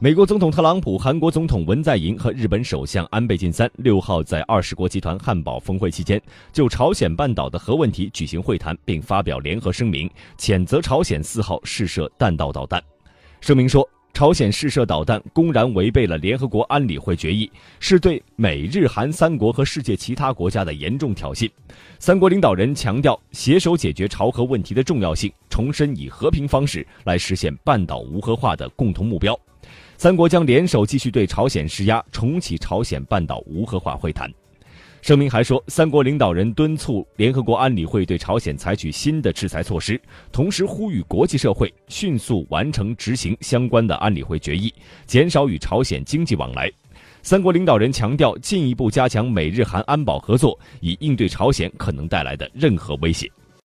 美国总统特朗普、韩国总统文在寅和日本首相安倍晋三六号在二十国集团汉堡峰会期间，就朝鲜半岛的核问题举行会谈，并发表联合声明，谴责朝鲜四号试射弹道导弹。声明说，朝鲜试射导弹公然违背了联合国安理会决议，是对美日韩三国和世界其他国家的严重挑衅。三国领导人强调携手解决朝核问题的重要性，重申以和平方式来实现半岛无核化的共同目标。三国将联手继续对朝鲜施压，重启朝鲜半岛无核化会谈。声明还说，三国领导人敦促联合国安理会对朝鲜采取新的制裁措施，同时呼吁国际社会迅速完成执行相关的安理会决议，减少与朝鲜经济往来。三国领导人强调，进一步加强美日韩安保合作，以应对朝鲜可能带来的任何威胁。